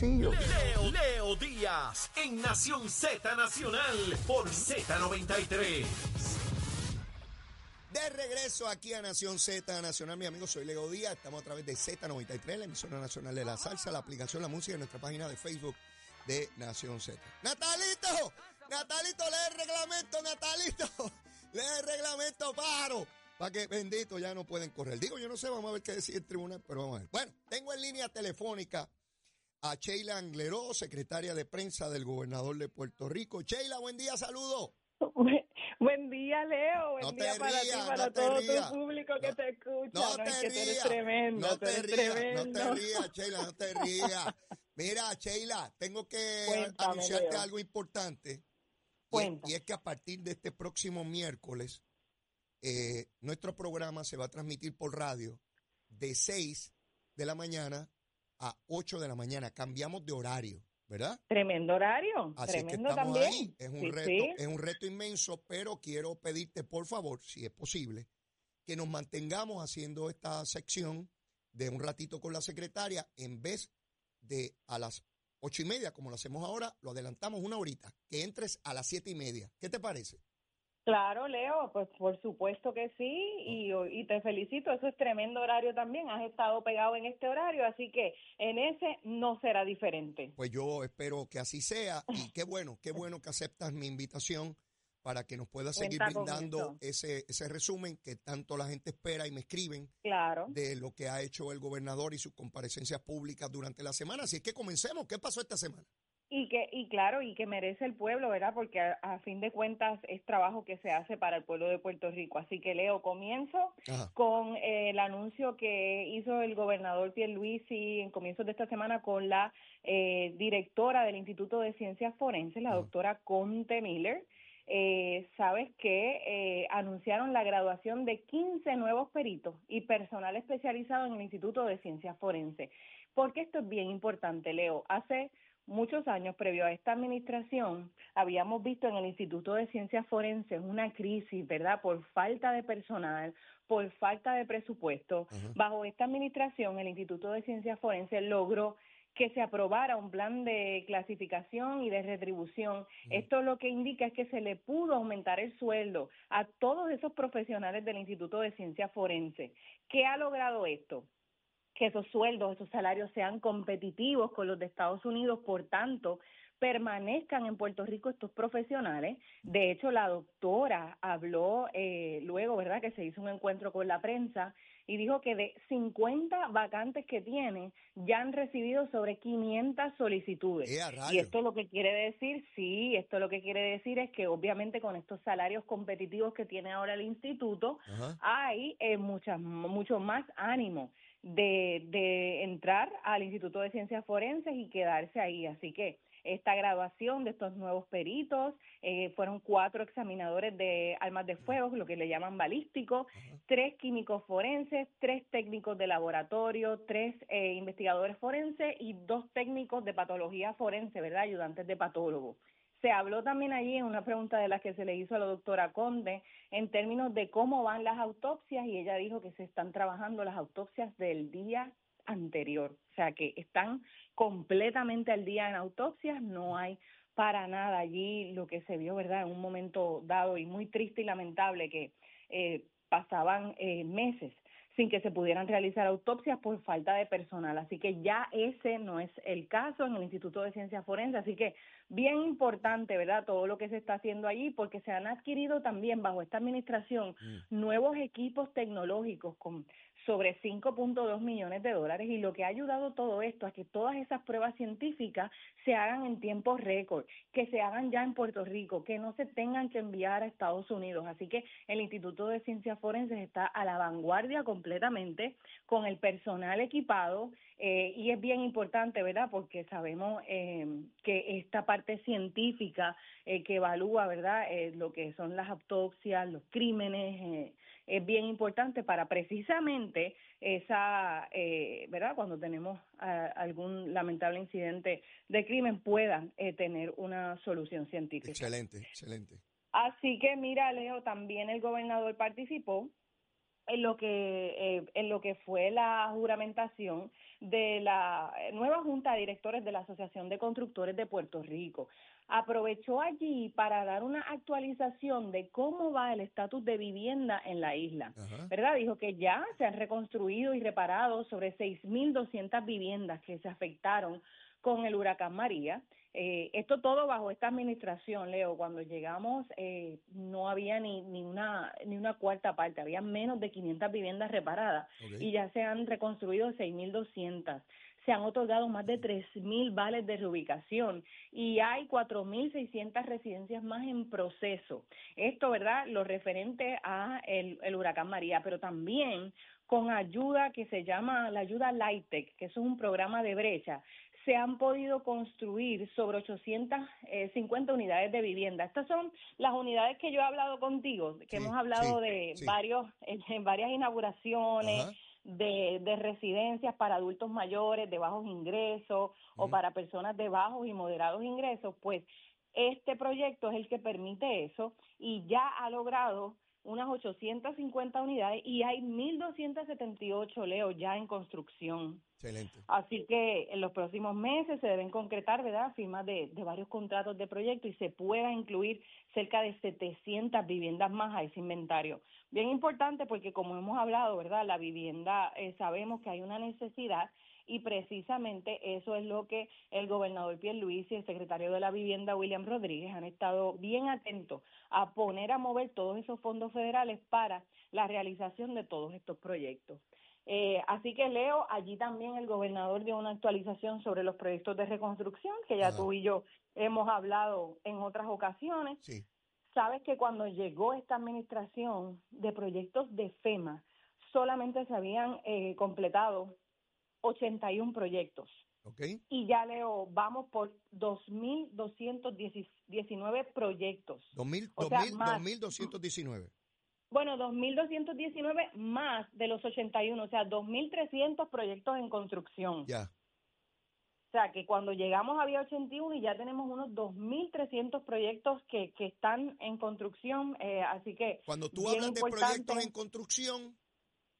Leo, Leo Díaz en Nación Z Nacional por Z93. De regreso aquí a Nación Z Nacional, mi amigo, soy Leo Díaz, estamos a través de Z93, la emisora nacional de la salsa, la aplicación La Música en nuestra página de Facebook de Nación Z. ¡Natalito! ¡Natalito, lee el reglamento, Natalito! ¡Lee el reglamento, paro! Para que, bendito, ya no pueden correr. Digo, yo no sé, vamos a ver qué decide el tribunal, pero vamos a ver. Bueno, tengo en línea telefónica a Sheila Angleró, secretaria de prensa del gobernador de Puerto Rico. Sheila, buen día, saludo. Buen día, Leo. Buen No te día para ti, rías, para no te todo rías. tu público que No- te escucha. No No, es te que tú eres rías. tremendo, No te rías, no te rías, Sheila, no te rías. Mira, Sheila, tengo que Cuéntame, anunciarte Leo. algo importante. Cuenta. y es que a partir de este próximo miércoles, eh, nuestro programa se va a transmitir por radio de 6 de la mañana a 8 de la mañana. Cambiamos de horario, ¿verdad? Tremendo horario, Así es que tremendo estamos también. ahí. Es un Sí, reto, sí. es un reto inmenso, pero quiero pedirte, por favor, si es posible, que nos mantengamos haciendo esta sección de un ratito con la secretaria en vez de a las ocho y media, como lo hacemos ahora, lo adelantamos una horita, que entres a las siete y media. ¿Qué te parece? Claro, Leo, pues por supuesto que sí, y, y te felicito, eso es tremendo horario también, has estado pegado en este horario, así que en ese no será diferente. Pues yo espero que así sea y qué bueno, qué bueno que aceptas mi invitación para que nos puedas seguir brindando ese, ese resumen que tanto la gente espera y me escriben Claro. de lo que ha hecho el gobernador y sus comparecencias públicas durante la semana. Así es que comencemos. ¿Qué pasó esta semana? Y que y claro, y que merece el pueblo, ¿verdad? Porque a, a fin de cuentas es trabajo que se hace para el pueblo de Puerto Rico. Así que Leo, comienzo Ajá. con eh, el anuncio que hizo el gobernador Pierluisi en comienzos de esta semana con la eh, directora del Instituto de Ciencias Forenses, la Ajá. doctora Conte Miller. Eh, Sabes que eh, anunciaron la graduación de 15 nuevos peritos y personal especializado en el Instituto de Ciencias Forenses. Porque esto es bien importante, Leo. Hace muchos años previo a esta administración habíamos visto en el Instituto de Ciencias Forenses una crisis, ¿verdad? Por falta de personal, por falta de presupuesto. Bajo esta administración, el Instituto de Ciencias Forenses logró que se aprobara un plan de clasificación y de retribución. Esto lo que indica es que se le pudo aumentar el sueldo a todos esos profesionales del Instituto de Ciencias Forenses. ¿Qué ha logrado esto? Que esos sueldos, esos salarios sean competitivos con los de Estados Unidos, por tanto, permanezcan en Puerto Rico estos profesionales. De hecho, la doctora habló eh, luego, ¿verdad?, que se hizo un encuentro con la prensa y dijo que de 50 vacantes que tiene, ya han recibido sobre 500 solicitudes. ¡Eh, a Y esto lo que quiere decir, sí, esto lo que quiere decir es que obviamente con estos salarios competitivos que tiene ahora el instituto, Ajá. hay eh, muchas, mucho más ánimo de, de entrar al Instituto de Ciencias Forenses y quedarse ahí. Así que esta graduación de estos nuevos peritos eh, fueron cuatro examinadores de armas de fuego, lo que le llaman balísticos, tres químicos forenses, tres técnicos de laboratorio, tres eh, investigadores forenses y dos técnicos de patología forense, ¿verdad? Ayudantes de patólogo. Se habló también allí en una pregunta de la que se le hizo a la doctora Conde en términos de cómo van las autopsias y ella dijo que se están trabajando las autopsias del día anterior, o sea que están completamente al día en autopsias, no hay para nada allí lo que se vio, ¿verdad? En un momento dado y muy triste y lamentable que eh, pasaban eh, meses sin que se pudieran realizar autopsias por falta de personal. Así que ya ese no es el caso en el Instituto de Ciencias Forenses. Así que bien importante, ¿verdad? Todo lo que se está haciendo allí, porque se han adquirido también bajo esta administración nuevos equipos tecnológicos con sobre 5.2 millones de dólares y lo que ha ayudado todo esto a que todas esas pruebas científicas se hagan en tiempo récord, que se hagan ya en Puerto Rico, que no se tengan que enviar a Estados Unidos. Así que el Instituto de Ciencias Forenses está a la vanguardia completamente con el personal equipado, Eh, y es bien importante, ¿verdad? Porque sabemos eh, que esta parte científica eh, que evalúa, ¿verdad? lo que son las autopsias, los crímenes, es bien importante para precisamente esa, ¿verdad? Cuando tenemos algún lamentable incidente de crimen puedan tener una solución científica. Excelente, excelente. Así que mira, Leo, también el gobernador participó en lo que eh, en lo que fue la juramentación de la nueva junta de directores de la Asociación de Constructores de Puerto Rico. Aprovechó allí para dar una actualización de cómo va el estatus de vivienda en la isla. ¿Verdad? Dijo que ya se han reconstruido y reparado sobre 6.200 viviendas que se afectaron con el huracán María eh, esto todo bajo esta administración, Leo. Cuando llegamos eh, no había ni, ni, una, ni una cuarta parte, había menos de 500 viviendas reparadas y ya se han reconstruido 6.200 se han otorgado más de 3.000 vales de reubicación y hay 4.600 residencias más en proceso. Esto, ¿verdad? Lo referente a el, el huracán María, pero también con ayuda que se llama la ayuda LIGHTEC, que es un programa de brecha se han podido construir sobre 850 unidades de vivienda. Estas son las unidades que yo he hablado contigo, que hemos hablado de varios en varias inauguraciones. De, de, residencias para adultos mayores de bajos ingresos o para personas de bajos y moderados ingresos, pues este proyecto es el que permite eso y ya ha logrado unas 850 unidades y hay 1.278, Leo, ya en construcción. Excelente. Así que en los próximos meses se deben concretar, ¿verdad?, firmas de, de varios contratos de proyecto y se pueda incluir cerca de 700 viviendas más a ese inventario. Bien importante porque como hemos hablado, ¿verdad?, la vivienda, eh, sabemos que hay una necesidad y precisamente eso es lo que el gobernador Luis y el secretario de la Vivienda William Rodríguez han estado bien atentos a poner a mover todos esos fondos federales para la realización de todos estos proyectos. Eh, así que Leo, allí también el gobernador dio una actualización sobre los proyectos de reconstrucción que ya tú y yo hemos hablado en otras ocasiones. Sabes que cuando llegó esta administración de proyectos de FEMA, solamente se habían eh, completado 81 proyectos. Okay. Y ya leo, vamos por 2.219 proyectos. 2.219. Bueno, 2.219 más de los 81, o sea, 2.300 proyectos en construcción. Ya. O sea, que cuando llegamos había 81 y ya tenemos unos 2.300 proyectos que, que están en construcción, eh, así que... Cuando tú hablas de proyectos en construcción,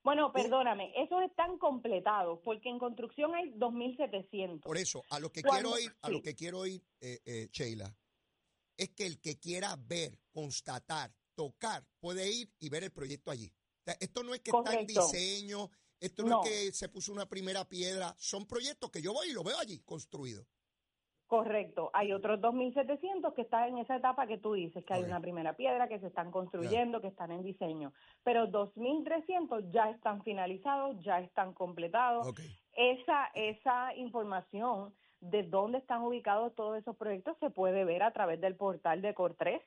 bueno, perdóname, esos están completados porque en construcción hay 2.700. Por eso, a lo que quiero ir, a lo que quiero ir, eh, eh, Sheila, es que el que quiera ver, constatar, tocar, puede ir y ver el proyecto allí. esto no es que está en diseño, esto no, es que se puso una primera piedra, son proyectos que yo voy y lo veo allí construido. Correcto. Hay otros 2.700 que están en esa etapa que tú dices, que hay una primera piedra, que se están construyendo, que están en diseño. Pero 2.300 ya están finalizados, ya están completados. Esa, esa información de dónde están ubicados todos esos proyectos se puede ver a través del portal de Cor3,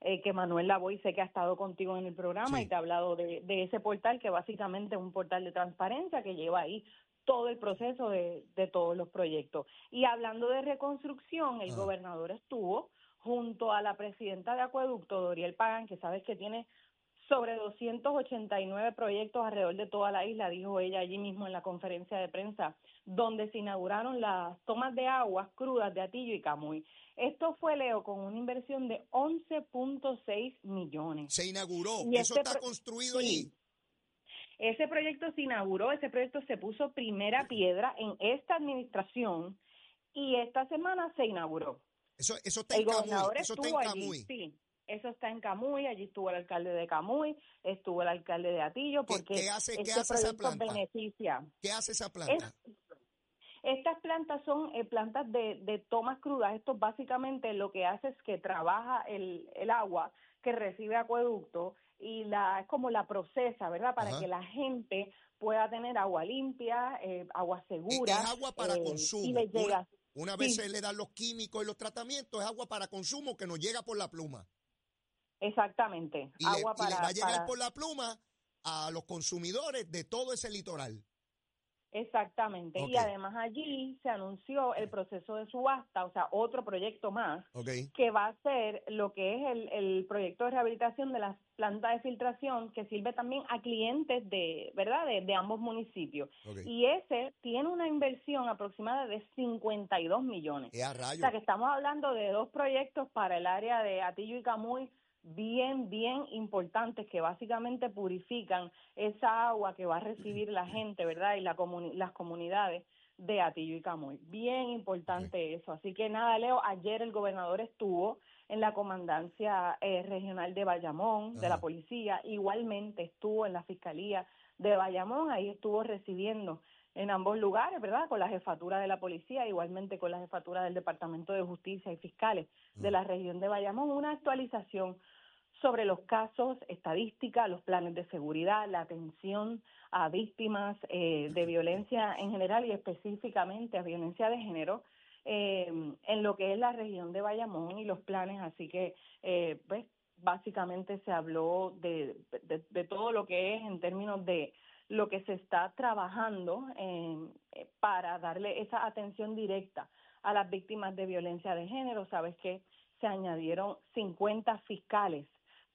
eh, que Manuel Lavoy sé que ha estado contigo en el programa y te ha hablado de, de ese portal, que básicamente es un portal de transparencia que lleva ahí todo el proceso de, todos los proyectos. Y hablando de reconstrucción, el gobernador estuvo junto a la presidenta de Acueducto, Doriel Pagan, que sabes que tiene sobre 289 proyectos alrededor de toda la isla, dijo ella allí mismo en la conferencia de prensa, donde se inauguraron las tomas de aguas crudas de Atillo y Camuy. Esto fue, Leo, con una inversión de 11.6 millones. Se inauguró, eso este está construido allí. Ese proyecto se inauguró, ese proyecto se puso primera piedra en esta administración y esta semana se inauguró. Eso, eso está en Camuy. Eso está en Camuy. sí, eso está en Camuy. Allí estuvo el alcalde de Camuy, estuvo el alcalde de Atillo, porque ¿Qué, hace, este ¿qué hace esa planta? beneficia. ¿Qué hace esa planta? estas plantas son eh, plantas de, de tomas crudas. Esto básicamente lo que hace es que trabaja el, el agua que recibe acueducto y la es como la procesa, ¿verdad? Para que la gente pueda tener agua limpia, eh, agua segura. Es agua para eh, consumo. una, vez se le dan los químicos y los tratamientos, es agua para consumo que nos llega por la pluma. Exactamente. Y, agua para, le va a llegar por la pluma a los consumidores de todo ese litoral. Exactamente. Y además allí se anunció el proceso de subasta, o sea, otro proyecto más, que va a ser lo que es el, el proyecto de rehabilitación de las plantas de filtración que sirve también a clientes de, ¿verdad?, de, de ambos municipios. Y ese tiene una inversión aproximada de 52 millones. O sea que estamos hablando de dos proyectos para el área de Atillo y Camuy bien, bien importantes que básicamente purifican esa agua que va a recibir la gente, ¿verdad? Y la comuni- las comunidades de Atillo y Camuy. Bien importante eso. Así que nada, Leo, ayer el gobernador estuvo en la comandancia eh, regional de Bayamón, de la policía, igualmente estuvo en la fiscalía de Bayamón, ahí estuvo recibiendo en ambos lugares, ¿verdad? Con la jefatura de la policía, igualmente con la jefatura del Departamento de Justicia y fiscales de la región de Bayamón, una actualización sobre los casos, estadísticas, los planes de seguridad, la atención a víctimas eh, de violencia en general y específicamente a violencia de género eh, en lo que es la región de Bayamón y los planes. Así que, eh, pues, básicamente se habló de, de, de todo lo que es en términos de lo que se está trabajando eh, para darle esa atención directa a las víctimas de violencia de género. Sabes que se añadieron 50 fiscales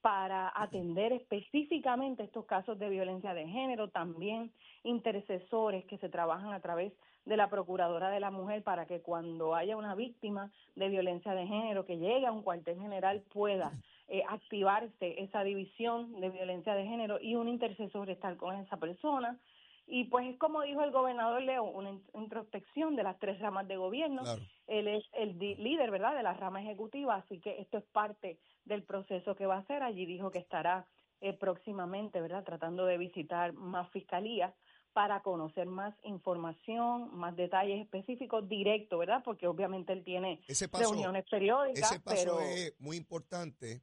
para atender específicamente estos casos de violencia de género, también intercesores que se trabajan a través de la Procuradora de la Mujer para que cuando haya una víctima de violencia de género que llegue a un cuartel general pueda eh, activarse esa división de violencia de género y un intercesor estar con esa persona. Y pues es como dijo el gobernador Leo, una in- introspección de las tres ramas de gobierno. Claro. Él es el líder, ¿verdad?, de la rama ejecutiva, así que esto es parte del proceso que va a hacer. Allí dijo que estará eh, próximamente, ¿verdad?, tratando de visitar más fiscalías para conocer más información, más detalles específicos directos, ¿verdad? Porque obviamente él tiene paso, reuniones periódicas, ese paso pero es muy importante.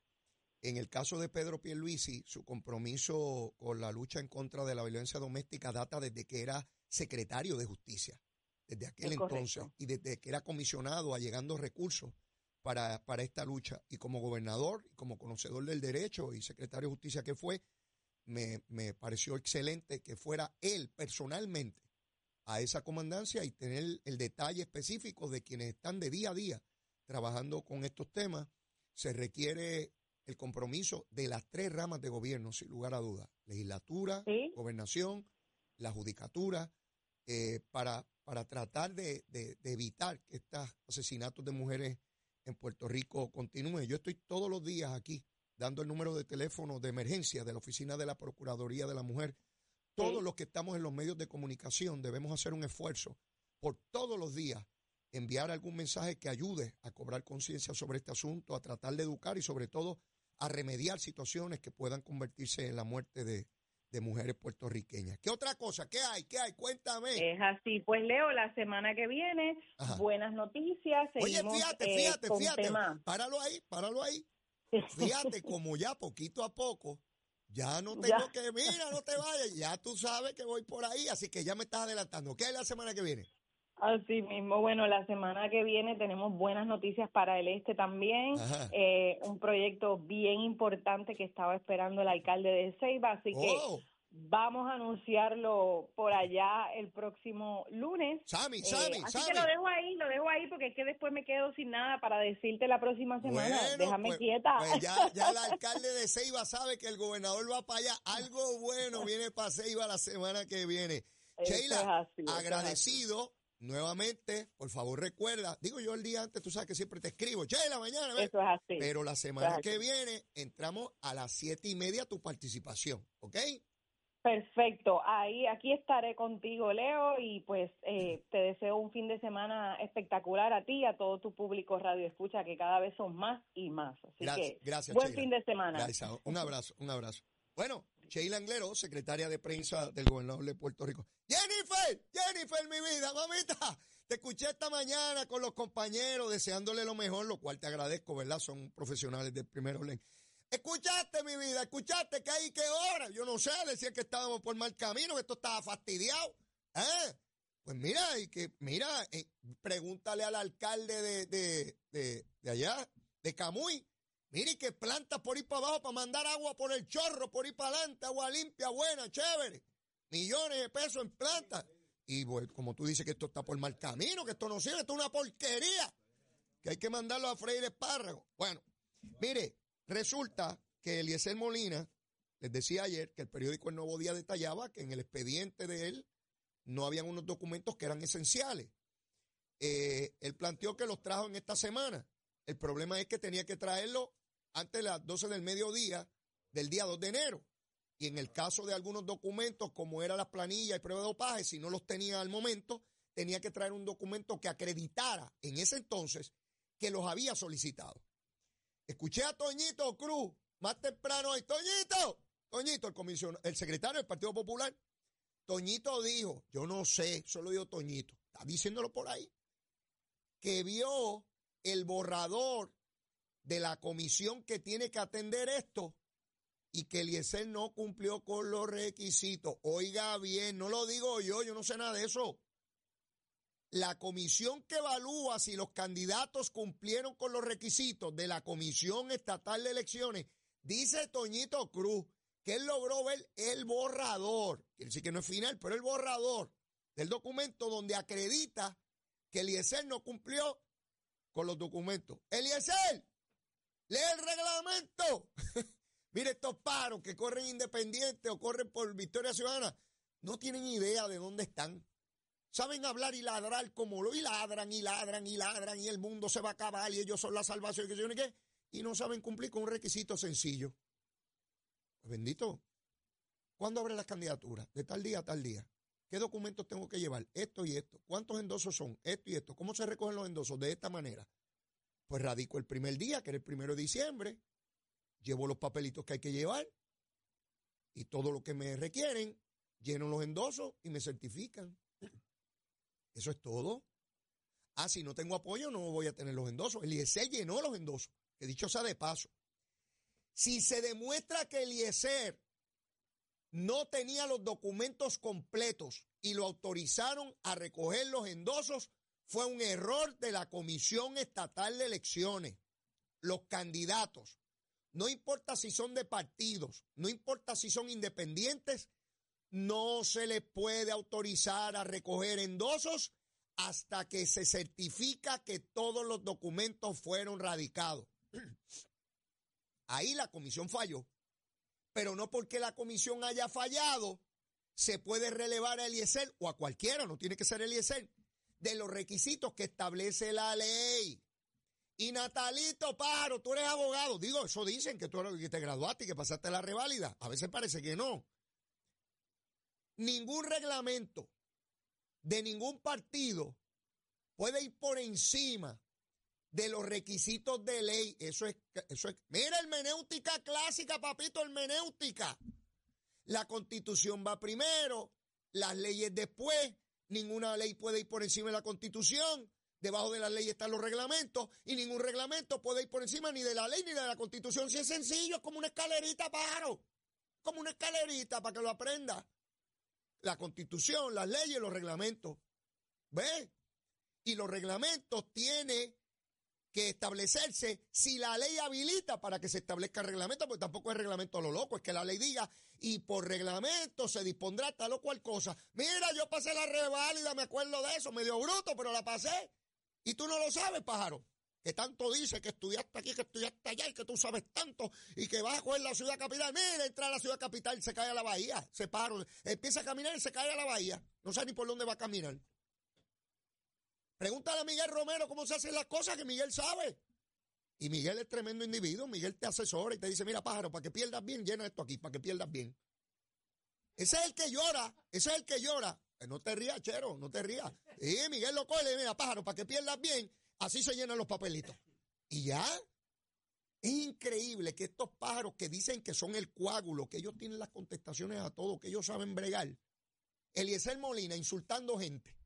En el caso de Pedro Pierluisi, su compromiso con la lucha en contra de la violencia doméstica data desde que era secretario de Justicia, desde aquel entonces, y desde que era comisionado allegando recursos para, para esta lucha. Y como gobernador, y como conocedor del derecho y secretario de Justicia que fue, me, me pareció excelente que fuera él personalmente a esa comandancia y tener el detalle específico de quienes están de día a día trabajando con estos temas. Se requiere el compromiso de las tres ramas de gobierno, sin lugar a dudas, legislatura, Sí. gobernación, la judicatura, eh, para, para tratar de, de- de evitar que estos asesinatos de mujeres en Puerto Rico continúen. Yo estoy todos los días aquí dando el número de teléfono de emergencia de la Oficina de la Procuraduría de la Mujer. Todos Sí. los que estamos en los medios de comunicación debemos hacer un esfuerzo por todos los días enviar algún mensaje que ayude a cobrar conciencia sobre este asunto, a tratar de educar y sobre todo a remediar situaciones que puedan convertirse en la muerte de, de mujeres puertorriqueñas. ¿Qué otra cosa? ¿Qué hay? ¿Qué hay? Cuéntame. es así. Pues Leo, la semana que viene, Ajá. buenas noticias. Oye, fíjate, eh, fíjate, fíjate. Páralo ahí, páralo ahí. Fíjate como ya poquito a poco, ya no Ya. tengo que, mira, no te vayas, ya tú sabes que voy por ahí, así que ya me estás adelantando. ¿Qué hay la semana que viene? Así mismo, bueno, la semana que viene tenemos buenas noticias para el este también. Eh, un proyecto bien importante que estaba esperando el alcalde de Ceiba, así que Oh, vamos a anunciarlo por allá el próximo lunes. Sammy, Eh, Sammy, así Sammy. que lo dejo ahí, lo dejo ahí porque es que después me quedo sin nada para decirte la próxima semana. Bueno, Déjame pues- quieta. Pues ya, ya el alcalde de Ceiba sabe que el gobernador va para allá. Algo bueno viene para Ceiba la semana que viene. Sheila, agradecido nuevamente. Por favor, recuerda. Digo yo el día antes, tú sabes que siempre te escribo. Sheila, mañana. ven. Eso es así. Pero la semana que viene entramos a las siete y media tu participación, ¿ok? Perfecto, ahí aquí estaré contigo, Leo, y pues eh, te deseo un fin de semana espectacular a ti y a todo tu público radio escucha, que cada vez son más y más. Así Gracias, que gracias, buen Sheila. fin de semana. Gracias. Un abrazo, un abrazo. Bueno, Sheila Anglero, secretaria de prensa del gobernador de Puerto Rico. Jennifer, Jennifer, mi vida, mamita. Te escuché esta mañana con los compañeros deseándole lo mejor, lo cual te agradezco, ¿verdad? Son profesionales del primer orden. Escuchaste, mi vida, escuchaste que hay que hora. Yo no sé, decían que estábamos por mal camino, que esto estaba fastidiado. ¿Eh? Pues mira, y que, mira, eh, pregúntale al alcalde de, de, de, de allá, de Camuy. Mire que plantas por ir para abajo para mandar agua por el chorro, por ir para adelante, agua limpia, buena, chévere. Millones de pesos en plantas. Y bueno, como tú dices que esto está por mal camino, que esto no sirve, esto es una porquería, que hay que mandarlo a freír espárragos. Bueno, mire, resulta que Eliezer Molina, les decía ayer que el periódico El Nuevo Día detallaba que en el expediente de él no habían unos documentos que eran esenciales. Eh, él planteó que los trajo en esta semana. El problema es que tenía que traerlo antes de las 12 del mediodía del día 2 de enero. Y en el caso de algunos documentos, como era la planilla y prueba de dopaje, si no los tenía al momento, tenía que traer un documento que acreditara en ese entonces que los había solicitado. Escuché a Toñito Cruz más temprano hoy. Toñito, Toñito, el, comisión, el secretario del Partido Popular, Toñito dijo, yo no sé, solo dijo Toñito, está diciéndolo por ahí, que vio el borrador de la comisión que tiene que atender esto y que Eliezer no cumplió con los requisitos. Oiga bien, no lo digo yo, yo no sé nada de eso. La comisión que evalúa si los candidatos cumplieron con los requisitos de la Comisión Estatal de Elecciones, dice Toñito Cruz, que él logró ver el borrador, quiere decir que no es final, pero el borrador del documento donde acredita que Eliezer no cumplió con los documentos. Eliezer, lee el reglamento. Mire, estos paros que corren independientes o corren por Victoria Ciudadana, no tienen idea de dónde están. Saben hablar y ladrar como lo, y ladran y ladran y ladran y el mundo se va a acabar y ellos son la salvación y qué, y no saben cumplir con un requisito sencillo. Pues bendito. ¿Cuándo abre las candidaturas? De tal día a tal día. ¿Qué documentos tengo que llevar? Esto y esto. ¿Cuántos endosos son? Esto y esto. ¿Cómo se recogen los endosos? De esta manera. Pues radico el primer día, que era el primero de diciembre llevo los papelitos que hay que llevar y todo lo que me requieren, lleno los endosos y me certifican. Eso es todo. Ah, si no tengo apoyo, no voy a tener los endosos. Eliezer llenó los endosos, que dicho sea de paso. Si se demuestra que Eliezer no tenía los documentos completos y lo autorizaron a recoger los endosos, fue un error de la Comisión Estatal de Elecciones. Los candidatos no importa si son de partidos, no importa si son independientes, no se les puede autorizar a recoger endosos hasta que se certifica que todos los documentos fueron radicados. Ahí la comisión falló, pero no porque la comisión haya fallado, se puede relevar a Eliezer o a cualquiera, no tiene que ser Eliezer, de los requisitos que establece la ley. Y Natalito Paro, tú eres abogado. Digo, eso dicen que tú que te graduaste y que pasaste la reválida. A veces parece que no. Ningún reglamento de ningún partido puede ir por encima de los requisitos de ley. Eso es, eso es. Mira, hermenéutica clásica, papito, hermenéutica. La constitución va primero, las leyes después. Ninguna ley puede ir por encima de la constitución. Debajo de la ley están los reglamentos y ningún reglamento puede ir por encima ni de la ley ni de la constitución. Si es sencillo, es como una escalerita, pájaro. Como una escalerita para que lo aprenda. La constitución, las leyes, los reglamentos. ¿Ve? Y los reglamentos tienen que establecerse si la ley habilita para que se establezca el reglamento, porque tampoco es reglamento a lo loco, es que la ley diga, y por reglamento se dispondrá tal o cual cosa. Mira, yo pasé la reválida, me acuerdo de eso, medio bruto, pero la pasé. Y tú no lo sabes, pájaro. Que tanto dice que estudiaste aquí, que estudiaste allá y que tú sabes tanto y que vas a coger la ciudad capital. Mira, entra a la ciudad capital se cae a la bahía. Se paro, empieza a caminar y se cae a la bahía. No sabe ni por dónde va a caminar. Pregúntale a Miguel Romero cómo se hacen las cosas, que Miguel sabe. Y Miguel es tremendo individuo. Miguel te asesora y te dice, mira, pájaro, para que pierdas bien, llena esto aquí, para que pierdas bien. Ese es el que llora, ese es el que llora. Eh, no te rías, chero, no te rías. Y Miguel lo coge, mira, pájaro, para que pierdas bien, así se llenan los papelitos. Y ya. Es increíble que estos pájaros que dicen que son el coágulo, que ellos tienen las contestaciones a todo, que ellos saben bregar. Eliezer Molina insultando gente,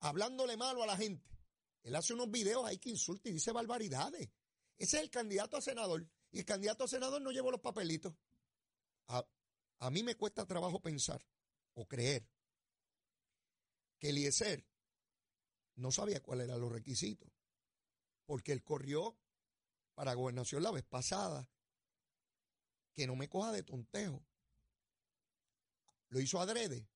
hablándole malo a la gente. Él hace unos videos ahí que insulta y dice barbaridades. Ese es el candidato a senador. Y el candidato a senador no lleva los papelitos. A, a mí me cuesta trabajo pensar o creer que Eliezer no sabía cuáles eran los requisitos, porque él corrió para gobernación la vez pasada, que no me coja de tontejo. Lo hizo adrede.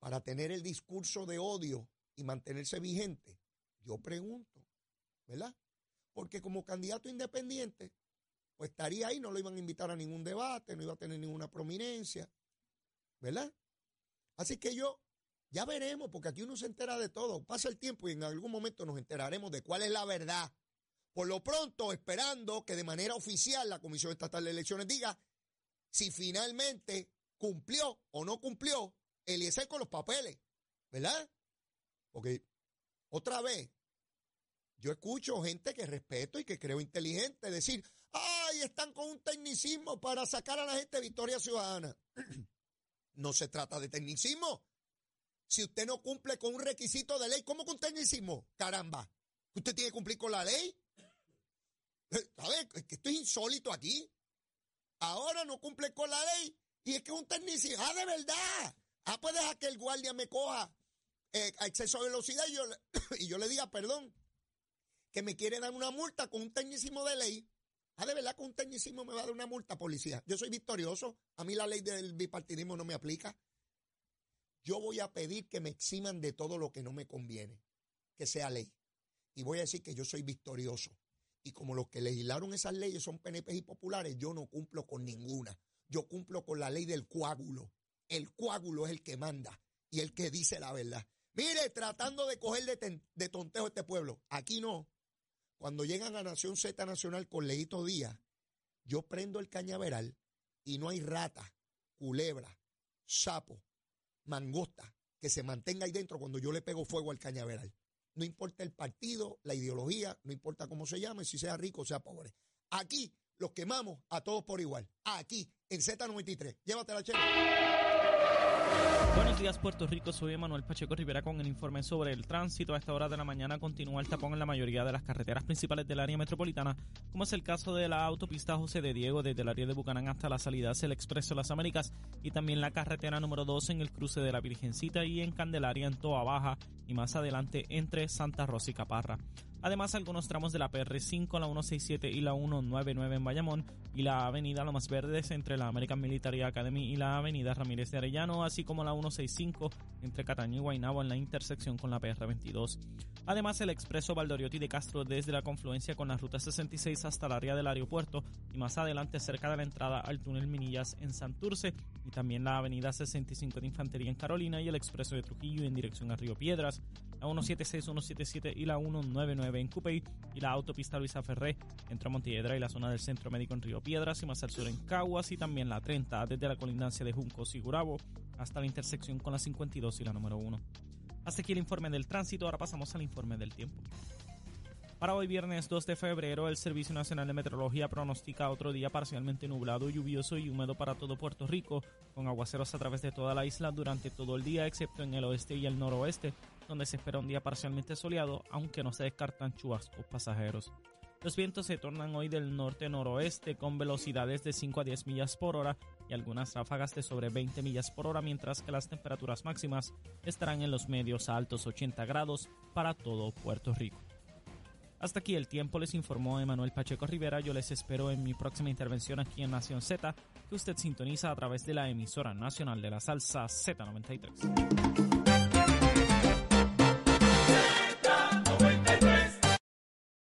Para tener el discurso de odio y mantenerse vigente? Yo pregunto, ¿verdad? Porque como candidato independiente, pues estaría ahí, no lo iban a invitar a ningún debate, no iba a tener ninguna prominencia, ¿verdad? Así que yo, ya veremos, porque aquí uno se entera de todo. Pasa el tiempo y en algún momento nos enteraremos de cuál es la verdad. Por lo pronto, esperando que de manera oficial la Comisión Estatal de Elecciones diga si finalmente cumplió o no cumplió Eliezer con los papeles, ¿verdad? Porque otra vez, yo escucho gente que respeto y que creo inteligente decir, ay, están con un tecnicismo para sacar a la gente de Victoria Ciudadana. no se trata de tecnicismo. Si usted no cumple con un requisito de ley, ¿cómo con tecnicismo? Caramba, usted tiene que cumplir con la ley. ¿Sabes? Es que esto es insólito aquí. Ahora no cumple con la ley y es que es un tecnicismo. Ah, de verdad. Ah, pues deja que el guardia me coja eh, a exceso de velocidad y yo, le diga, perdón, que me quiere dar una multa con un tecnicismo de ley. Ah, de verdad con un tecnicismo me va a dar una multa, policía. Yo soy victorioso. A mí la ley del bipartidismo no me aplica. Yo voy a pedir que me eximan de todo lo que no me conviene, que sea ley. Y voy a decir que yo soy victorioso. Y como los que legislaron esas leyes son PNP y populares, yo no cumplo con ninguna. Yo cumplo con la ley del coágulo. El coágulo es el que manda y el que dice la verdad. Mire, tratando de coger de, de tonteo a este pueblo. Aquí no. Cuando llegan a Nación Z Nacional con Leito Díaz, yo prendo el cañaveral y no hay rata, culebra, sapo, mangosta que se mantenga ahí dentro cuando yo le pego fuego al cañaveral. No importa el partido, la ideología, no importa cómo se llame, si sea rico o sea pobre. Aquí los quemamos a todos por igual. Aquí, en Z93. Llévatela, chévere. Buenos días, Puerto Rico. Soy Manuel Pacheco Rivera con el informe sobre el tránsito. A esta hora de la mañana continúa el tapón en la mayoría de las carreteras principales del área metropolitana, como es el caso de la autopista José de Diego desde el área de Bucanán hasta la salida hacia Expreso las Américas y también la carretera número 2 en el cruce de la Virgencita y en Candelaria en Toa Baja y más adelante entre Santa Rosa y Caparra. Además, algunos tramos de la PR5, la 167 y la 199 en Bayamón y la avenida Lomas Verdes entre la American Military Academy y la avenida Ramírez de Arellano, así como la 165 entre Cataño y Guaynabo en la intersección con la PR22. Además, el expreso Valdoriotti de Castro desde la confluencia con la ruta 66 hasta el área del aeropuerto y más adelante cerca de la entrada al túnel Minillas en Santurce y también la avenida 65 de Infantería en Carolina y el expreso de Trujillo en dirección a Río Piedras la 176, 177 y la 199 en Cupey y la autopista Luisa Ferré entre Montiedra y la zona del Centro Médico en Río Piedras y más al sur en Caguas y también la 30 desde la colindancia de Juncos y Gurabo hasta la intersección con la 52 y la número 1. Hasta aquí el informe del tránsito, ahora pasamos al informe del tiempo. Para hoy viernes 2 de febrero, el Servicio Nacional de Meteorología pronostica otro día parcialmente nublado, lluvioso y húmedo para todo Puerto Rico, con aguaceros a través de toda la isla durante todo el día, excepto en el oeste y el noroeste, donde se espera un día parcialmente soleado, aunque no se descartan chubascos pasajeros. Los vientos se tornan hoy del norte-noroeste con velocidades de 5 a 10 millas por hora y algunas ráfagas de sobre 20 millas por hora, mientras que las temperaturas máximas estarán en los medios a altos 80 grados para todo Puerto Rico. Hasta aquí el tiempo, les informó Emanuel Pacheco Rivera. Yo les espero en mi próxima intervención aquí en Nación Z, que usted sintoniza a través de la emisora nacional de la salsa Z93.